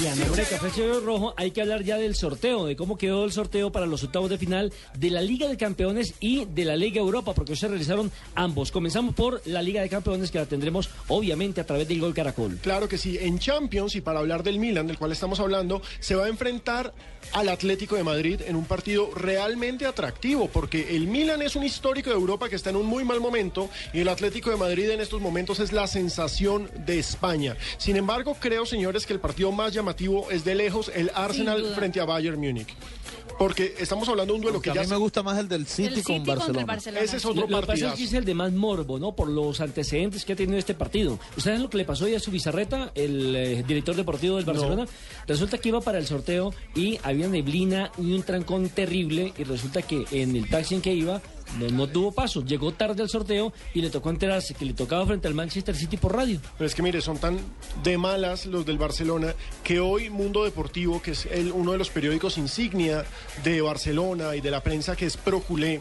Y a nombre de Café Cielo Rojo hay que hablar ya del sorteo, de cómo quedó el sorteo para los octavos de final de la Liga de Campeones y de la Liga Europa, porque se realizaron ambos. Comenzamos por la Liga de Campeones, que la tendremos obviamente a través del Gol Caracol. Claro que sí, en Champions y para hablar del Milan, del cual estamos hablando, se va a enfrentar al Atlético de Madrid en un partido realmente atractivo, porque el Milan es un histórico de Europa que está en un muy mal momento y el Atlético de Madrid en estos momentos es la sensación de España. Sin embargo, creo, señores, que el partido más llamativo es de lejos el Arsenal frente a Bayern Múnich. Porque estamos hablando de un duelo que a ya mí me gusta más el del City, El con City Barcelona. el Barcelona. ese es Lo, otro lo que pasa es partidazo. que es el de más morbo, ¿no? Por los antecedentes que ha tenido este partido. ¿Ustedes saben lo que le pasó hoy a su bizarreta, el eh, director deportivo del Barcelona? Resulta que iba para el sorteo y había neblina y un trancón terrible y resulta que en el taxi en que iba no, tuvo paso. Llegó tarde al sorteo y le tocó enterarse que le tocaba frente al Manchester City por radio. Pero es que mire, son tan de malas los del Barcelona que hoy Mundo Deportivo, que es el- uno de los periódicos insignia de Barcelona y de la prensa que es Proculé,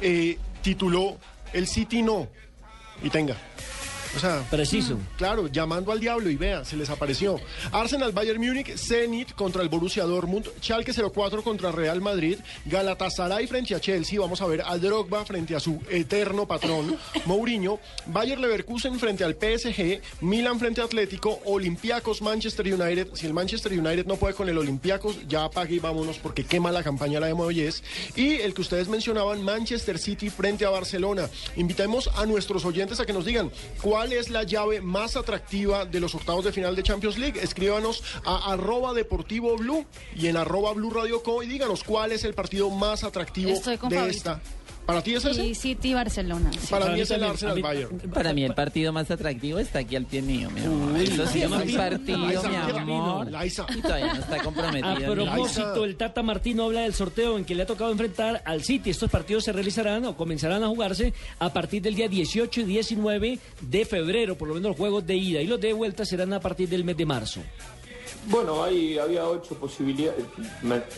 eh, tituló El City no. Y tenga. O sea, Preciso. Claro, llamando al diablo y vea, se les apareció. Arsenal Bayern Múnich, Zenit contra el Borussia Dortmund, Schalke 04 contra Real Madrid, Galatasaray frente a Chelsea, vamos a ver a Drogba frente a su eterno patrón Mourinho, Bayer Leverkusen frente al PSG, Milan frente a Atlético, Olympiacos Manchester United. Si el Manchester United no puede con el Olympiacos, ya apague y vámonos porque quema la campaña la de Moyes. Y el que ustedes mencionaban, Manchester City frente a Barcelona. Invitemos a nuestros oyentes a que nos digan cuál es la llave más atractiva de los octavos de final de Champions League. Escríbanos a arroba deportivo blue y en arroba blue radio co y díganos cuál es el partido más atractivo de Fabito. esta. ¿Para ti es ese? Sí, City Barcelona. sí. Para Para mí es el Arsenal a mí- Bayern. Para mí el partido más atractivo está aquí al pie mío, mi amor. Uy, Eso sí es un partido, mi amor. Y todavía no está A comprometido. ni- propósito, el Tata Martino habla del sorteo en que le ha tocado enfrentar al City. Estos partidos se realizarán o comenzarán a jugarse a partir del día 18 y 19 de febrero, por lo menos los juegos de ida. Y los de vuelta serán a partir del mes de marzo. Bueno, ahí había ocho posibilidades,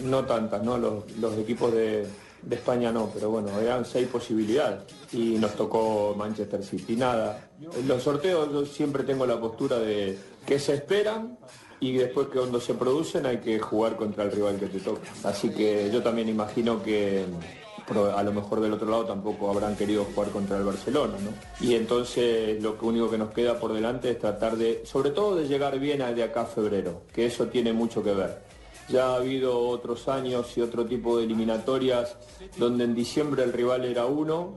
no tantas, ¿no? Los, los equipos de, de España no, pero bueno, eran seis posibilidades y nos tocó Manchester City. Nada, en los sorteos yo siempre tengo la postura de que se esperan y después que cuando se producen hay que jugar contra el rival que te toca. Así que yo también imagino que a lo mejor del otro lado tampoco habrán querido jugar contra el Barcelona, ¿no? Y entonces lo único que nos queda por delante es tratar de, sobre todo de llegar bien a de acá a febrero, que eso tiene mucho que ver. Ya ha habido otros años y otro tipo de eliminatorias donde en diciembre el rival era uno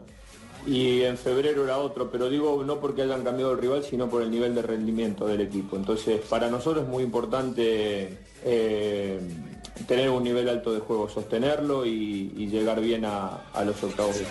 y en febrero era otro, pero digo no porque hayan cambiado el rival, sino por el nivel de rendimiento del equipo. Entonces, para nosotros es muy importante eh, tener un nivel alto de juego, sostenerlo y, llegar bien a, a los octavos.